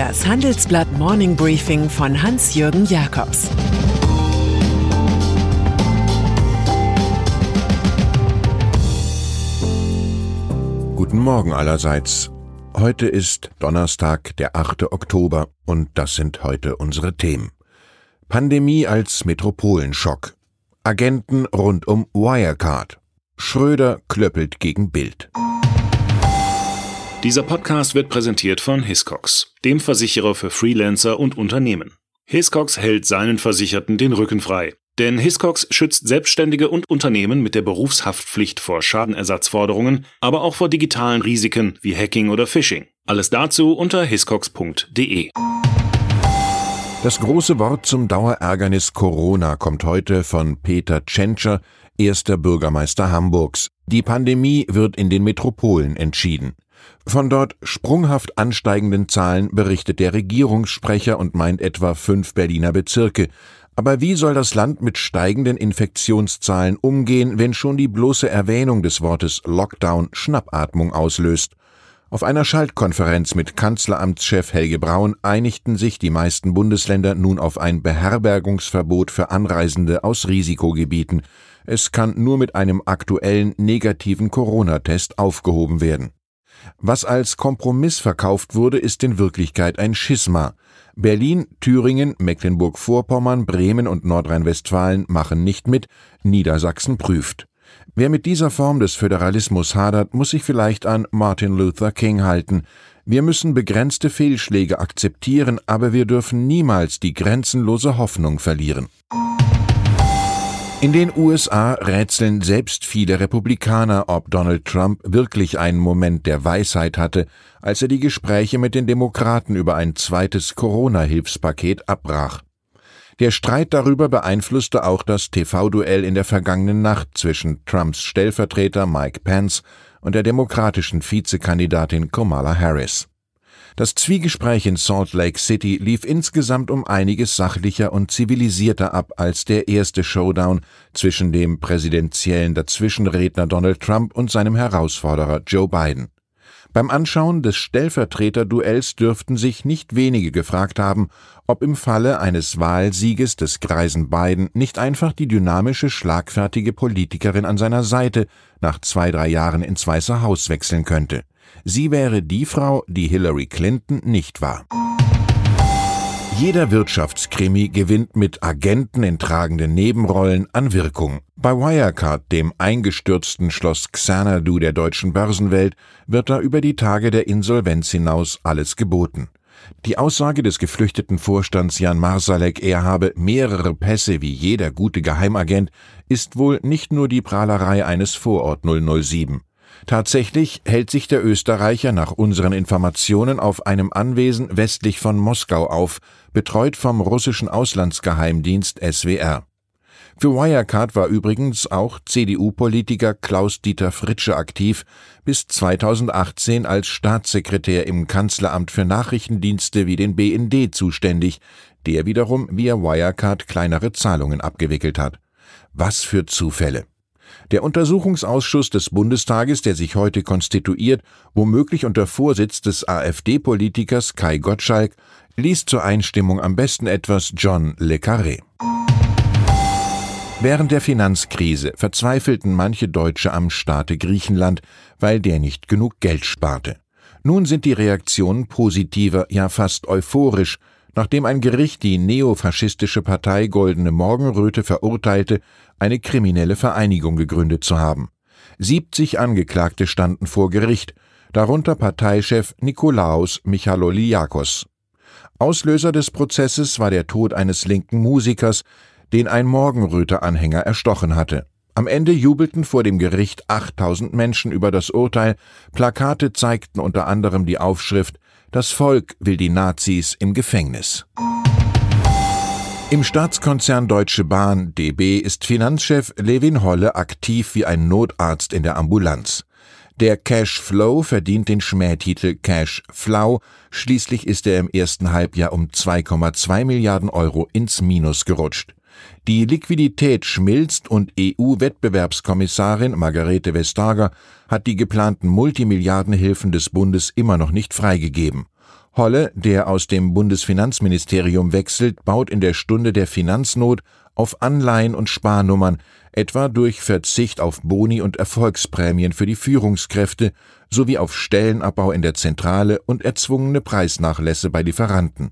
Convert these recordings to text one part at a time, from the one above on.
Das Handelsblatt Morning Briefing von Hans-Jürgen Jakobs Guten Morgen allerseits. Heute ist Donnerstag, der 8. Oktober, und das sind heute unsere Themen. Pandemie als Metropolenschock. Agenten rund um Wirecard. Schröder klöppelt gegen Bild. Dieser Podcast wird präsentiert von Hiscox, dem Versicherer für Freelancer und Unternehmen. Hiscox hält seinen Versicherten den Rücken frei. Denn Hiscox schützt Selbstständige und Unternehmen mit der Berufshaftpflicht vor Schadenersatzforderungen, aber auch vor digitalen Risiken wie Hacking oder Phishing. Alles dazu unter hiscox.de. Das große Wort zum Dauerärgernis Corona kommt heute von Peter Tschentscher, erster Bürgermeister Hamburgs. Die Pandemie wird in den Metropolen entschieden. Von dort sprunghaft ansteigenden Zahlen berichtet der Regierungssprecher und meint etwa fünf Berliner Bezirke. Aber wie soll das Land mit steigenden Infektionszahlen umgehen, wenn schon die bloße Erwähnung des Wortes Lockdown Schnappatmung auslöst? Auf einer Schaltkonferenz mit Kanzleramtschef Helge Braun einigten sich die meisten Bundesländer nun auf ein Beherbergungsverbot für Anreisende aus Risikogebieten. Es kann nur mit einem aktuellen negativen Corona-Test aufgehoben werden. Was als Kompromiss verkauft wurde, ist in Wirklichkeit ein Schisma. Berlin, Thüringen, Mecklenburg-Vorpommern, Bremen und Nordrhein-Westfalen machen nicht mit, Niedersachsen prüft. Wer mit dieser Form des Föderalismus hadert, muss sich vielleicht an Martin Luther King halten. Wir müssen begrenzte Fehlschläge akzeptieren, aber wir dürfen niemals die grenzenlose Hoffnung verlieren. In den USA rätseln selbst viele Republikaner, ob Donald Trump wirklich einen Moment der Weisheit hatte, als er die Gespräche mit den Demokraten über ein zweites Corona-Hilfspaket abbrach. Der Streit darüber beeinflusste auch das TV-Duell in der vergangenen Nacht zwischen Trumps Stellvertreter Mike Pence und der demokratischen Vizekandidatin Kamala Harris. Das Zwiegespräch in Salt Lake City lief insgesamt um einiges sachlicher und zivilisierter ab als der erste Showdown zwischen dem präsidentiellen Dazwischenredner Donald Trump und seinem Herausforderer Joe Biden. Beim Anschauen des Stellvertreterduells dürften sich nicht wenige gefragt haben, ob im Falle eines Wahlsieges des greisen Biden nicht einfach die dynamische, schlagfertige Politikerin an seiner Seite nach zwei, drei Jahren ins Weiße Haus wechseln könnte. Sie wäre die Frau, die Hillary Clinton nicht war. Jeder Wirtschaftskrimi gewinnt mit Agenten in tragenden Nebenrollen an Wirkung. Bei Wirecard, dem eingestürzten Schloss Xanadu der deutschen Börsenwelt, wird da über die Tage der Insolvenz hinaus alles geboten. Die Aussage des geflüchteten Vorstands Jan Marsalek, er habe mehrere Pässe wie jeder gute Geheimagent, ist wohl nicht nur die Prahlerei eines Vorort 007. Tatsächlich hält sich der Österreicher nach unseren Informationen auf einem Anwesen westlich von Moskau auf, betreut vom russischen Auslandsgeheimdienst SWR. Für Wirecard war übrigens auch CDU-Politiker Klaus-Dieter Fritsche aktiv, bis 2018 als Staatssekretär im Kanzleramt für Nachrichtendienste wie den BND zuständig, der wiederum via Wirecard kleinere Zahlungen abgewickelt hat. Was für Zufälle. Der Untersuchungsausschuss des Bundestages, der sich heute konstituiert, womöglich unter Vorsitz des AfD-Politikers Kai Gottschalk, liest zur Einstimmung am besten etwas John Le Carré. Während der Finanzkrise verzweifelten manche Deutsche am Staate Griechenland, weil der nicht genug Geld sparte. Nun sind die Reaktionen positiver, ja fast euphorisch, nachdem ein Gericht die neofaschistische Partei Goldene Morgenröte verurteilte, eine kriminelle Vereinigung gegründet zu haben. 70 Angeklagte standen vor Gericht, darunter Parteichef Nikolaos Michaloliakos. Auslöser des Prozesses war der Tod eines linken Musikers, den ein Morgenröte-Anhänger erstochen hatte. Am Ende jubelten vor dem Gericht 8000 Menschen über das Urteil, Plakate zeigten unter anderem die Aufschrift Das Volk will die Nazis im Gefängnis. Im Staatskonzern Deutsche Bahn DB ist Finanzchef Levin Holle aktiv wie ein Notarzt in der Ambulanz. Der Cash Flow verdient den Schmähtitel Cash Flow, schließlich ist er im ersten Halbjahr um 2,2 Milliarden Euro ins Minus gerutscht. Die Liquidität schmilzt und EU-Wettbewerbskommissarin Margarete Vestager hat die geplanten Multimilliardenhilfen des Bundes immer noch nicht freigegeben. Holle, der aus dem Bundesfinanzministerium wechselt, baut in der Stunde der Finanznot auf Anleihen und Sparnummern, etwa durch Verzicht auf Boni und Erfolgsprämien für die Führungskräfte sowie auf Stellenabbau in der Zentrale und erzwungene Preisnachlässe bei Lieferanten.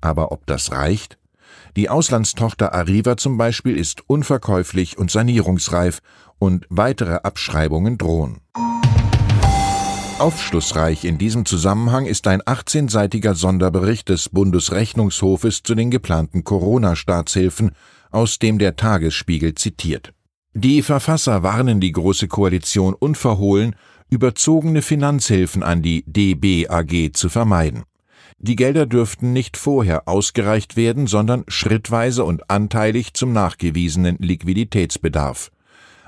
Aber ob das reicht? Die Auslandstochter Arriva zum Beispiel ist unverkäuflich und sanierungsreif und weitere Abschreibungen drohen. Aufschlussreich in diesem Zusammenhang ist ein 18-seitiger Sonderbericht des Bundesrechnungshofes zu den geplanten Corona-Staatshilfen, aus dem der Tagesspiegel zitiert. Die Verfasser warnen die Große Koalition unverhohlen, überzogene Finanzhilfen an die DB AG zu vermeiden. Die Gelder dürften nicht vorher ausgereicht werden, sondern schrittweise und anteilig zum nachgewiesenen Liquiditätsbedarf.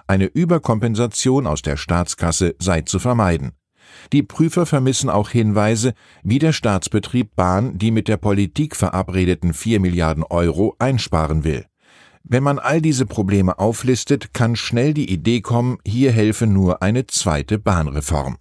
Eine Überkompensation aus der Staatskasse sei zu vermeiden. Die Prüfer vermissen auch Hinweise, wie der Staatsbetrieb Bahn die mit der Politik verabredeten 4 Milliarden Euro einsparen will. Wenn man all diese Probleme auflistet, kann schnell die Idee kommen, hier helfe nur eine zweite Bahnreform.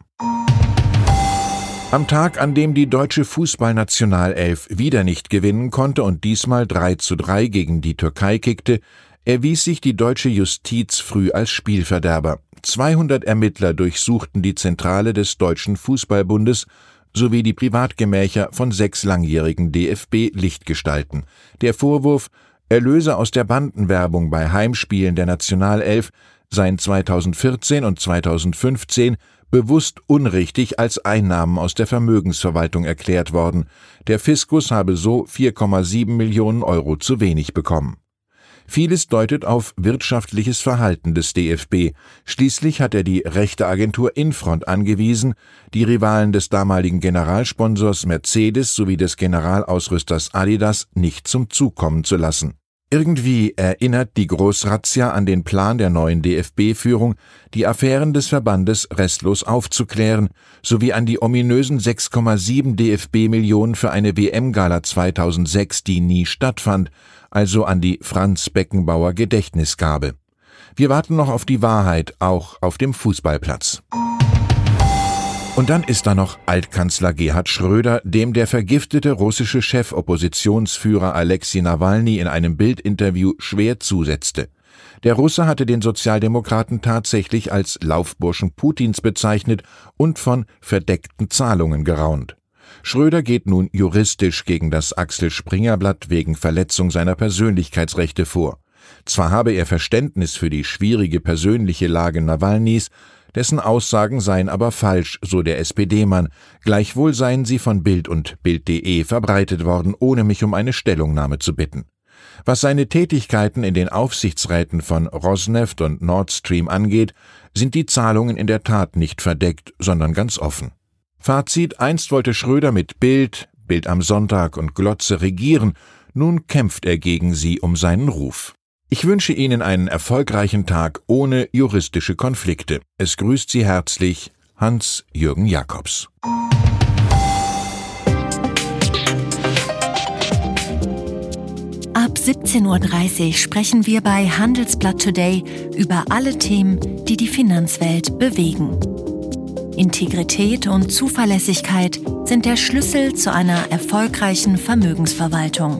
Am Tag, an dem die deutsche Fußballnationalelf wieder nicht gewinnen konnte und diesmal 3 zu 3 gegen die Türkei kickte, erwies sich die deutsche Justiz früh als Spielverderber. 200 Ermittler durchsuchten die Zentrale des Deutschen Fußballbundes sowie die Privatgemächer von sechs langjährigen DFB-Lichtgestalten. Der Vorwurf, Erlöse aus der Bandenwerbung bei Heimspielen der Nationalelf seien 2014 und 2015 bewusst unrichtig als Einnahmen aus der Vermögensverwaltung erklärt worden. Der Fiskus habe so 4,7 Millionen Euro zu wenig bekommen. Vieles deutet auf wirtschaftliches Verhalten des DFB. Schließlich hat er die rechte Agentur Infront angewiesen, die Rivalen des damaligen Generalsponsors Mercedes sowie des Generalausrüsters Adidas nicht zum Zug kommen zu lassen. Irgendwie erinnert die Großrazzia an den Plan der neuen DFB-Führung, die Affären des Verbandes restlos aufzuklären, sowie an die ominösen 6,7 DFB-Millionen für eine WM-Gala 2006, die nie stattfand, also an die Franz Beckenbauer Gedächtnisgabe. Wir warten noch auf die Wahrheit, auch auf dem Fußballplatz. Und dann ist da noch Altkanzler Gerhard Schröder, dem der vergiftete russische Chefoppositionsführer Alexei Nawalny in einem Bildinterview schwer zusetzte. Der Russe hatte den Sozialdemokraten tatsächlich als Laufburschen Putins bezeichnet und von verdeckten Zahlungen geraunt. Schröder geht nun juristisch gegen das Axel Springer Blatt wegen Verletzung seiner Persönlichkeitsrechte vor. Zwar habe er Verständnis für die schwierige persönliche Lage Nawalnys, dessen Aussagen seien aber falsch, so der SPD-Mann. Gleichwohl seien sie von Bild und Bild.de verbreitet worden, ohne mich um eine Stellungnahme zu bitten. Was seine Tätigkeiten in den Aufsichtsräten von Rosneft und Nord Stream angeht, sind die Zahlungen in der Tat nicht verdeckt, sondern ganz offen. Fazit, einst wollte Schröder mit Bild, Bild am Sonntag und Glotze regieren, nun kämpft er gegen sie um seinen Ruf. Ich wünsche Ihnen einen erfolgreichen Tag ohne juristische Konflikte. Es grüßt Sie herzlich Hans-Jürgen Jakobs. Ab 17.30 Uhr sprechen wir bei Handelsblatt Today über alle Themen, die die Finanzwelt bewegen. Integrität und Zuverlässigkeit sind der Schlüssel zu einer erfolgreichen Vermögensverwaltung.